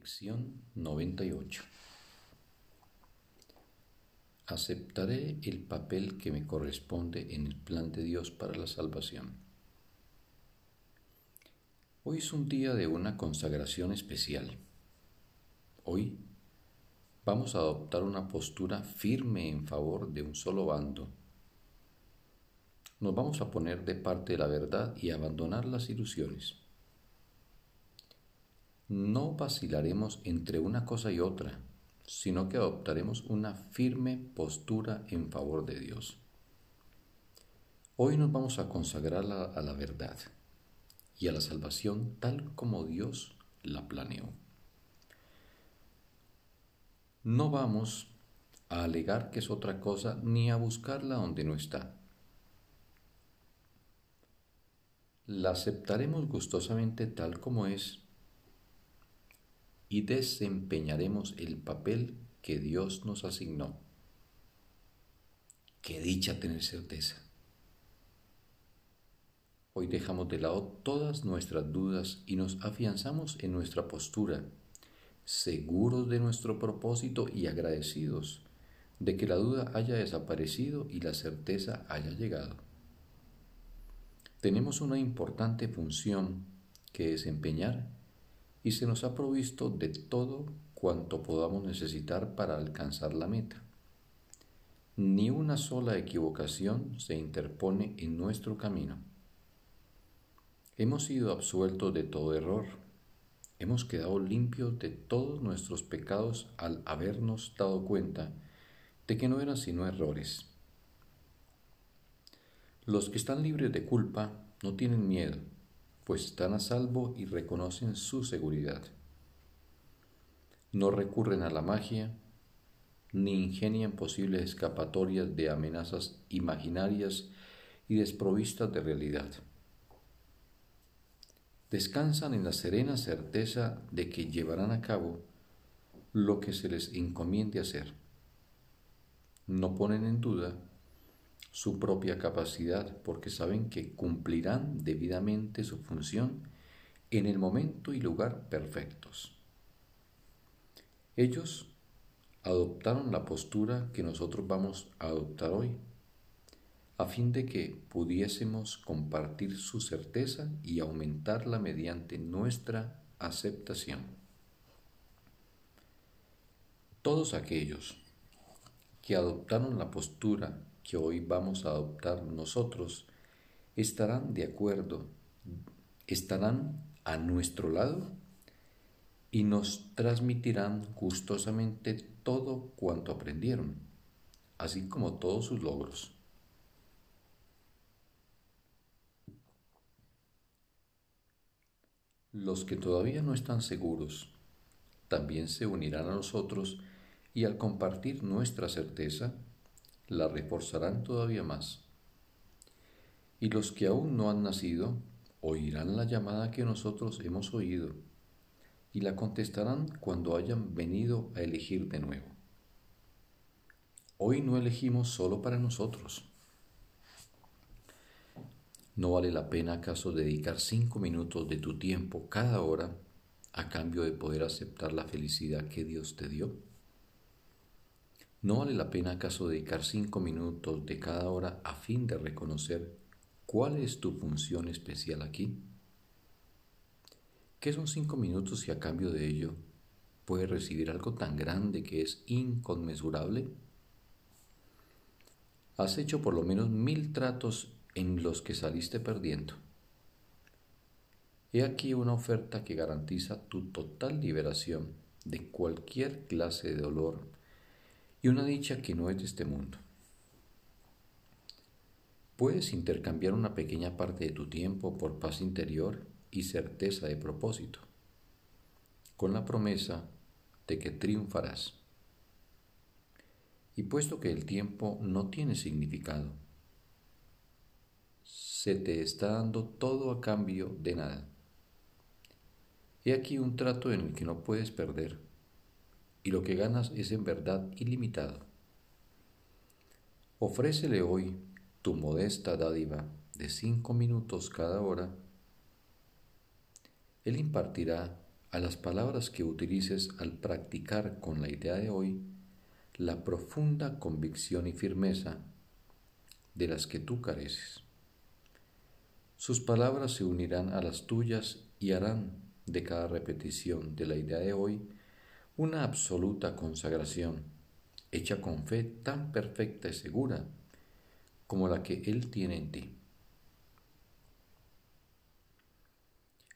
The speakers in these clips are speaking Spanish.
Lección 98 Aceptaré el papel que me corresponde en el plan de Dios para la salvación. Hoy es un día de una consagración especial. Hoy vamos a adoptar una postura firme en favor de un solo bando. Nos vamos a poner de parte de la verdad y abandonar las ilusiones no vacilaremos entre una cosa y otra, sino que adoptaremos una firme postura en favor de Dios. Hoy nos vamos a consagrar a la verdad y a la salvación tal como Dios la planeó. No vamos a alegar que es otra cosa ni a buscarla donde no está. La aceptaremos gustosamente tal como es y desempeñaremos el papel que Dios nos asignó. Qué dicha tener certeza. Hoy dejamos de lado todas nuestras dudas y nos afianzamos en nuestra postura, seguros de nuestro propósito y agradecidos de que la duda haya desaparecido y la certeza haya llegado. Tenemos una importante función que desempeñar y se nos ha provisto de todo cuanto podamos necesitar para alcanzar la meta. Ni una sola equivocación se interpone en nuestro camino. Hemos sido absueltos de todo error. Hemos quedado limpios de todos nuestros pecados al habernos dado cuenta de que no eran sino errores. Los que están libres de culpa no tienen miedo pues están a salvo y reconocen su seguridad. No recurren a la magia, ni ingenian posibles escapatorias de amenazas imaginarias y desprovistas de realidad. Descansan en la serena certeza de que llevarán a cabo lo que se les encomiende hacer. No ponen en duda su propia capacidad porque saben que cumplirán debidamente su función en el momento y lugar perfectos. Ellos adoptaron la postura que nosotros vamos a adoptar hoy, a fin de que pudiésemos compartir su certeza y aumentarla mediante nuestra aceptación. Todos aquellos que adoptaron la postura que hoy vamos a adoptar nosotros estarán de acuerdo, estarán a nuestro lado y nos transmitirán gustosamente todo cuanto aprendieron, así como todos sus logros. Los que todavía no están seguros también se unirán a nosotros y al compartir nuestra certeza, la reforzarán todavía más. Y los que aún no han nacido oirán la llamada que nosotros hemos oído y la contestarán cuando hayan venido a elegir de nuevo. Hoy no elegimos solo para nosotros. ¿No vale la pena acaso dedicar cinco minutos de tu tiempo cada hora a cambio de poder aceptar la felicidad que Dios te dio? ¿No vale la pena acaso dedicar cinco minutos de cada hora a fin de reconocer cuál es tu función especial aquí? ¿Qué son cinco minutos si a cambio de ello puedes recibir algo tan grande que es inconmensurable? Has hecho por lo menos mil tratos en los que saliste perdiendo. He aquí una oferta que garantiza tu total liberación de cualquier clase de dolor y una dicha que no es de este mundo. Puedes intercambiar una pequeña parte de tu tiempo por paz interior y certeza de propósito, con la promesa de que triunfarás. Y puesto que el tiempo no tiene significado, se te está dando todo a cambio de nada. He aquí un trato en el que no puedes perder y lo que ganas es en verdad ilimitado. Ofrécele hoy tu modesta dádiva de cinco minutos cada hora. Él impartirá a las palabras que utilices al practicar con la idea de hoy la profunda convicción y firmeza de las que tú careces. Sus palabras se unirán a las tuyas y harán de cada repetición de la idea de hoy una absoluta consagración, hecha con fe tan perfecta y segura como la que Él tiene en ti.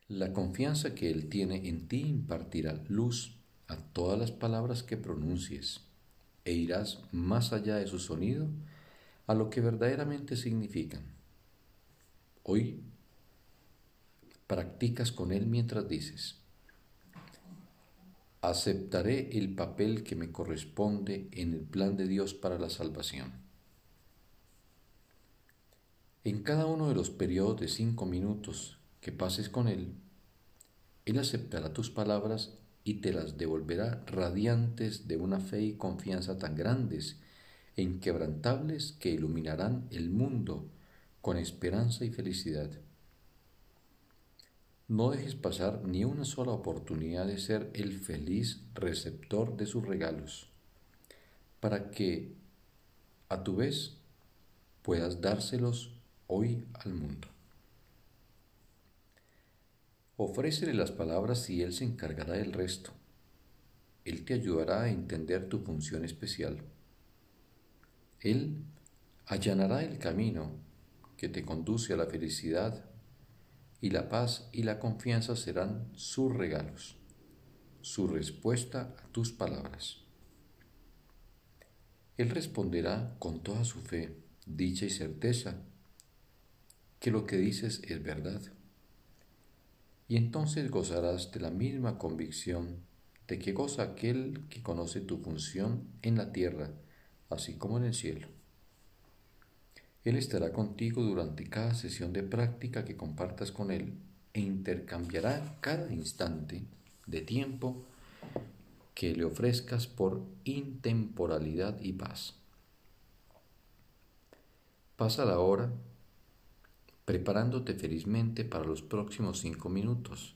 La confianza que Él tiene en ti impartirá luz a todas las palabras que pronuncies e irás más allá de su sonido a lo que verdaderamente significan. Hoy practicas con Él mientras dices, aceptaré el papel que me corresponde en el plan de Dios para la salvación. En cada uno de los periodos de cinco minutos que pases con Él, Él aceptará tus palabras y te las devolverá radiantes de una fe y confianza tan grandes e inquebrantables que iluminarán el mundo con esperanza y felicidad. No dejes pasar ni una sola oportunidad de ser el feliz receptor de sus regalos, para que, a tu vez, puedas dárselos hoy al mundo. Ofrécele las palabras y Él se encargará del resto. Él te ayudará a entender tu función especial. Él allanará el camino que te conduce a la felicidad y la paz y la confianza serán sus regalos, su respuesta a tus palabras. Él responderá con toda su fe, dicha y certeza que lo que dices es verdad. Y entonces gozarás de la misma convicción de que goza aquel que conoce tu función en la tierra, así como en el cielo. Él estará contigo durante cada sesión de práctica que compartas con Él e intercambiará cada instante de tiempo que le ofrezcas por intemporalidad y paz. Pasa la hora preparándote felizmente para los próximos cinco minutos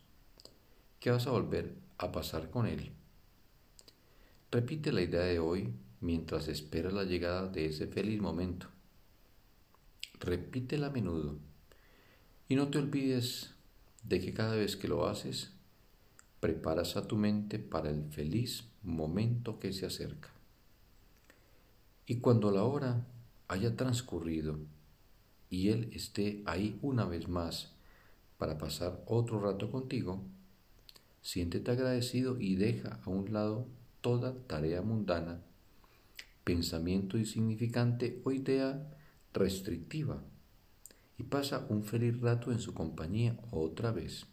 que vas a volver a pasar con Él. Repite la idea de hoy mientras esperas la llegada de ese feliz momento repítela a menudo y no te olvides de que cada vez que lo haces, preparas a tu mente para el feliz momento que se acerca. Y cuando la hora haya transcurrido y Él esté ahí una vez más para pasar otro rato contigo, siéntete agradecido y deja a un lado toda tarea mundana, pensamiento insignificante o idea restrictiva y pasa un feliz rato en su compañía otra vez.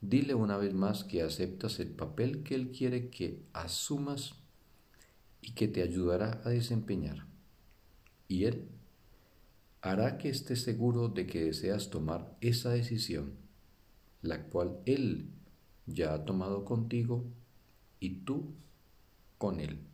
Dile una vez más que aceptas el papel que Él quiere que asumas y que te ayudará a desempeñar. Y Él hará que estés seguro de que deseas tomar esa decisión, la cual Él ya ha tomado contigo y tú con Él.